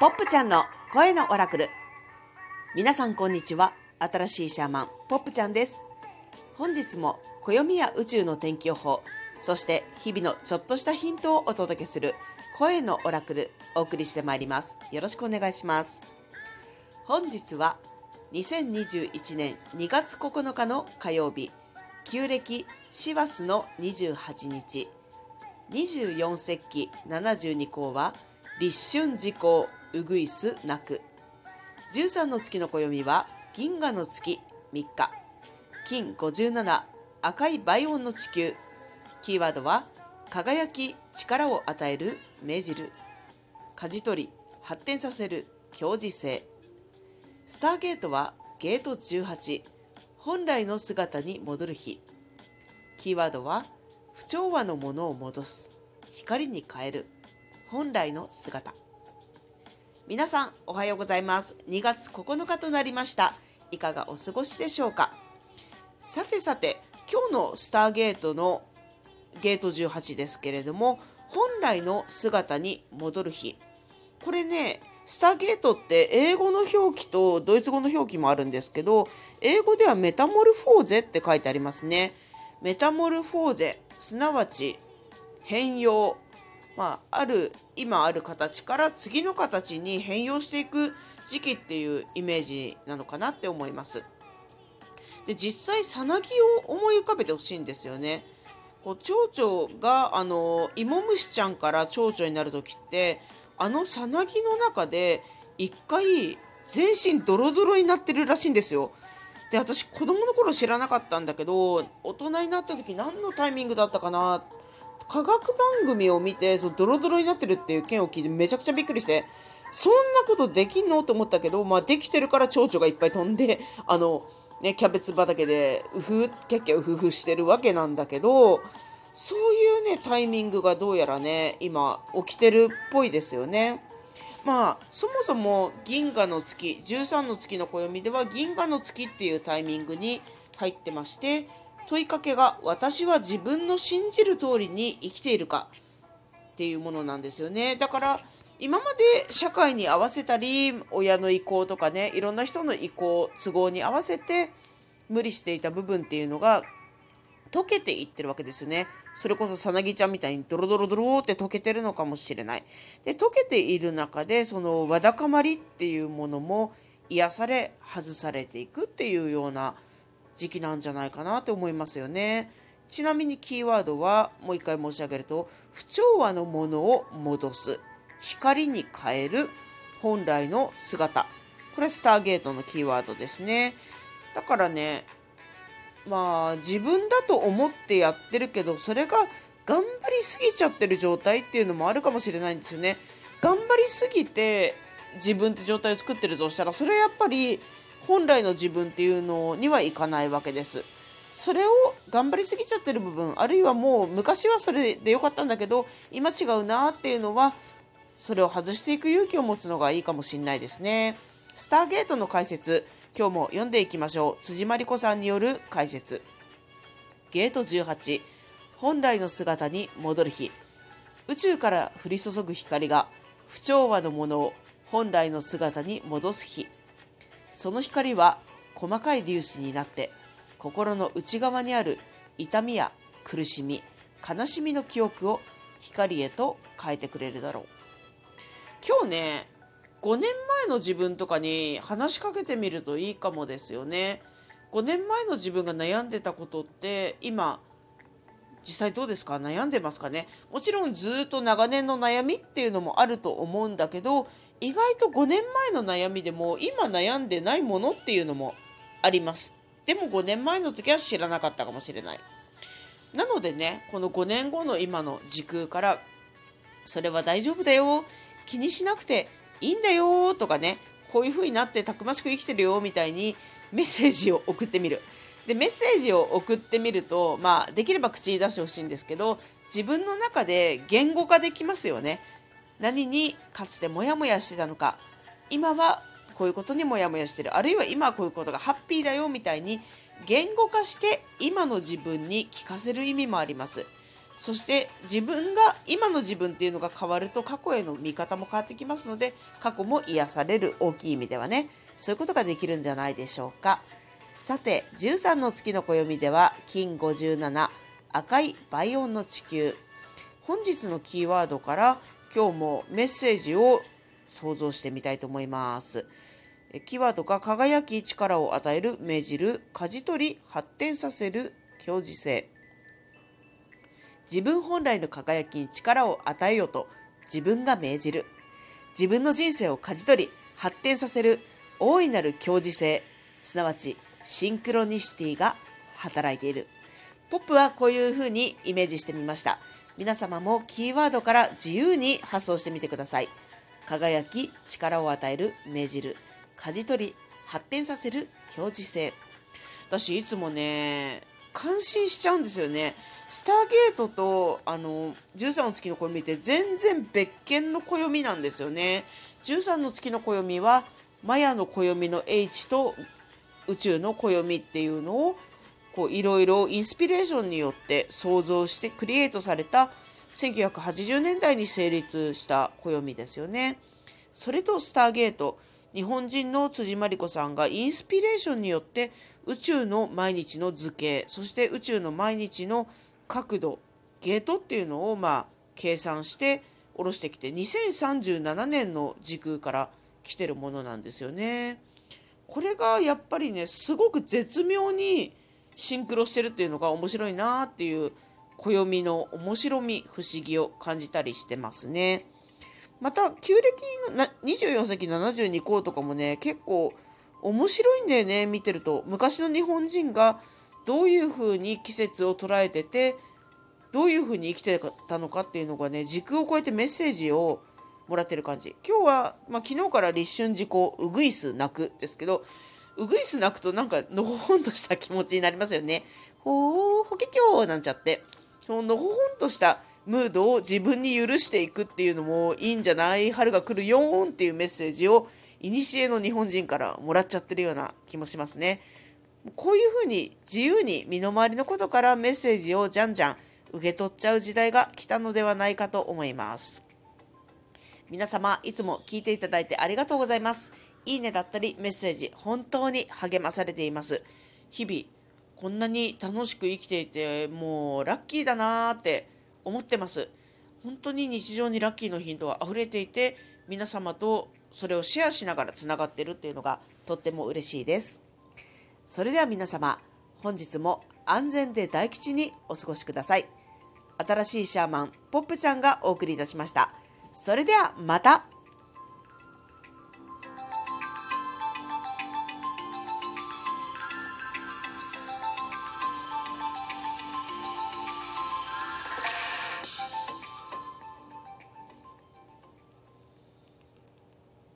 ポップちゃんの声のオラクル。皆さんこんにちは。新しいシャーマン、ポップちゃんです。本日も暦や宇宙の天気予報、そして日々のちょっとしたヒントをお届けする声のオラクル、お送りしてまいります。よろしくお願いします。本日は2021年2月9日の火曜日、旧暦師走の28日、24節気72項は立春時効うぐいす泣く。13の月の暦は銀河の月3日。金57赤い倍音の地球。キーワードは輝き力を与える命じる舵取り発展させる表示性。スターゲートはゲート18本来の姿に戻る日。キーワードは不調和のものを戻す。光に変える。本来の姿。皆さんおはようございます。2月9日となりました。いかがお過ごしでしょうか？さてさて今日のスターゲートのゲート18ですけれども本来の姿に戻る日。これねスターゲートって英語の表記とドイツ語の表記もあるんですけど英語ではメタモルフォーゼって書いてありますね。メタモルフォーゼすなわち変容。まあ、ある今ある形から次の形に変容していく時期っていうイメージなのかなって思います。で実際さなぎを思い浮かべてほしいんですよね。こう蝶々があの芋虫ちゃんから蝶々になる時ってあのさなぎの中で一回全身ドロドロになってるらしいんですよ。で私子供の頃知らなかったんだけど大人になった時何のタイミングだったかな科学番組を見てそのドロドロになってるっていう件を聞いてめちゃくちゃびっくりしてそんなことできんの？と思ったけど、まあ、できてるから蝶々がいっぱい飛んであの、ね、キャベツ畑でうふキャッキャウフフしてるわけなんだけどそういうねタイミングがどうやらね今起きてるっぽいですよね。まあそもそも銀河の月13の月の暦では銀河の月っていうタイミングに入ってまして問いかけが私は自分の信じる通りに生きているか。っていうものなんですよね。だから今まで社会に合わせたり親の意向とかねいろんな人の意向都合に合わせて無理していた部分っていうのが溶けていってるわけですよね。それこそさなぎちゃんみたいにドロドロドロって溶けてるのかもしれない。で溶けている中でそのわだかまりっていうものも癒され外されていくっていうような時期なんじゃないかなって思いますよね。ちなみにキーワードはもう一回申し上げると不調和のものを戻す。光に変える本来の姿。これスターゲートのキーワードですね。だからねまあ自分だと思ってやってるけどそれが頑張りすぎちゃってる状態っていうのもあるかもしれないんですよね。頑張りすぎて自分って状態を作ってるとしたらそれはやっぱり本来の自分っていうのにはいかないわけです。それを頑張りすぎちゃってる部分あるいはもう昔はそれで良かったんだけど今違うなっていうのはそれを外していく勇気を持つのがいいかもしれないですね。スターゲートの解説今日も読んでいきましょう辻真理子さんによる解説ゲート18本来の姿に戻る日宇宙から降り注ぐ光が不調和のものを本来の姿に戻す日その光は細かい粒子になって心の内側にある痛みや苦しみ悲しみの記憶を光へと変えてくれるだろう。今日ね5年前の自分とかに話しかけてみるといいかもですよね。5年前の自分が悩んでたことって今実際どうですか？悩んでますかね？もちろんずっと長年の悩みっていうのもあると思うんだけど意外と5年前の悩みでも今悩んでないものっていうのもあります。でも5年前の時は知らなかったかもしれない。なのでねこの5年後の今の時空からそれは大丈夫だよ。気にしなくていいんだよ。とかねこういう風になってたくましく生きてるよみたいにメッセージを送ってみる。でメッセージを送ってみるとまあできれば口に出してほしいんですけど自分の中で言語化できますよね。何にかつてモヤモヤしてたのか。今はこういうことにモヤモヤしてる。あるいは今はこういうことがハッピーだよみたいに言語化して今の自分に聞かせる意味もあります。そして自分が今の自分っていうのが変わると過去への見方も変わってきますので過去も癒される。大きい意味ではね。そういうことができるんじゃないでしょうか。さて13の月の暦では金57赤い倍音の地球。本日のキーワードから今日もメッセージを想像してみたいと思います。キーワードが輝き力を与える命じる舵取り発展させる表示性。自分本来の輝きに力を与えようと自分が命じる。自分の人生を舵取り発展させる大いなる強示性。すなわちシンクロニシティが働いている。ポップはこういうふうにイメージしてみました。皆様もキーワードから自由に発想してみてください。輝き力を与える命じる舵取り発展させる表示性私いつもね感心しちゃうんですよね。スターゲートとあの13の月の暦って全然別件の暦なんですよね。13の月の暦はマヤの暦の H と宇宙の暦っていうのをこういろいろインスピレーションによって想像してクリエイトされた1980年代に成立した暦ですよね。それとスターゲート日本人の辻真理子さんがインスピレーションによって宇宙の毎日の図形そして宇宙の毎日の角度ゲートっていうのをまあ計算して下ろしてきて2037年の時空から来てるものなんですよね。これがやっぱりねすごく絶妙にシンクロしてるっていうのが面白いなっていう暦の面白み不思議を感じたりしてますね。また旧暦の24世紀72項とかもね結構面白いんだよね見てると昔の日本人がどういう風に季節を捉えててどういう風に生きてたのかっていうのがね時空を超えてメッセージをもらってる感じ今日は、まあ、昨日から立春時効うぐいす泣くですけどうぐいす泣くとなんかのほほんとした気持ちになりますよねほーほけきょーなんちゃってそののほほんとしたムードを自分に許していくっていうのもいいんじゃない春が来るよーんっていうメッセージを古の日本人からもらっちゃってるような気もしますね。こういうふうに自由に身の回りのことからメッセージをじゃんじゃん受け取っちゃう時代が来たのではないかと思います。皆様いつも聞いていただいてありがとうございます。いいねだったりメッセージ本当に励まされています。日々こんなに楽しく生きていてもうラッキーだなーって思ってます。本当に日常にラッキーのヒントは溢れていて皆様とそれをシェアしながらつながってるっていうのがとっても嬉しいです。それでは皆様本日も安全で大吉にお過ごしください。新しいシャーマンポップちゃんがお送りいたしました。それではまた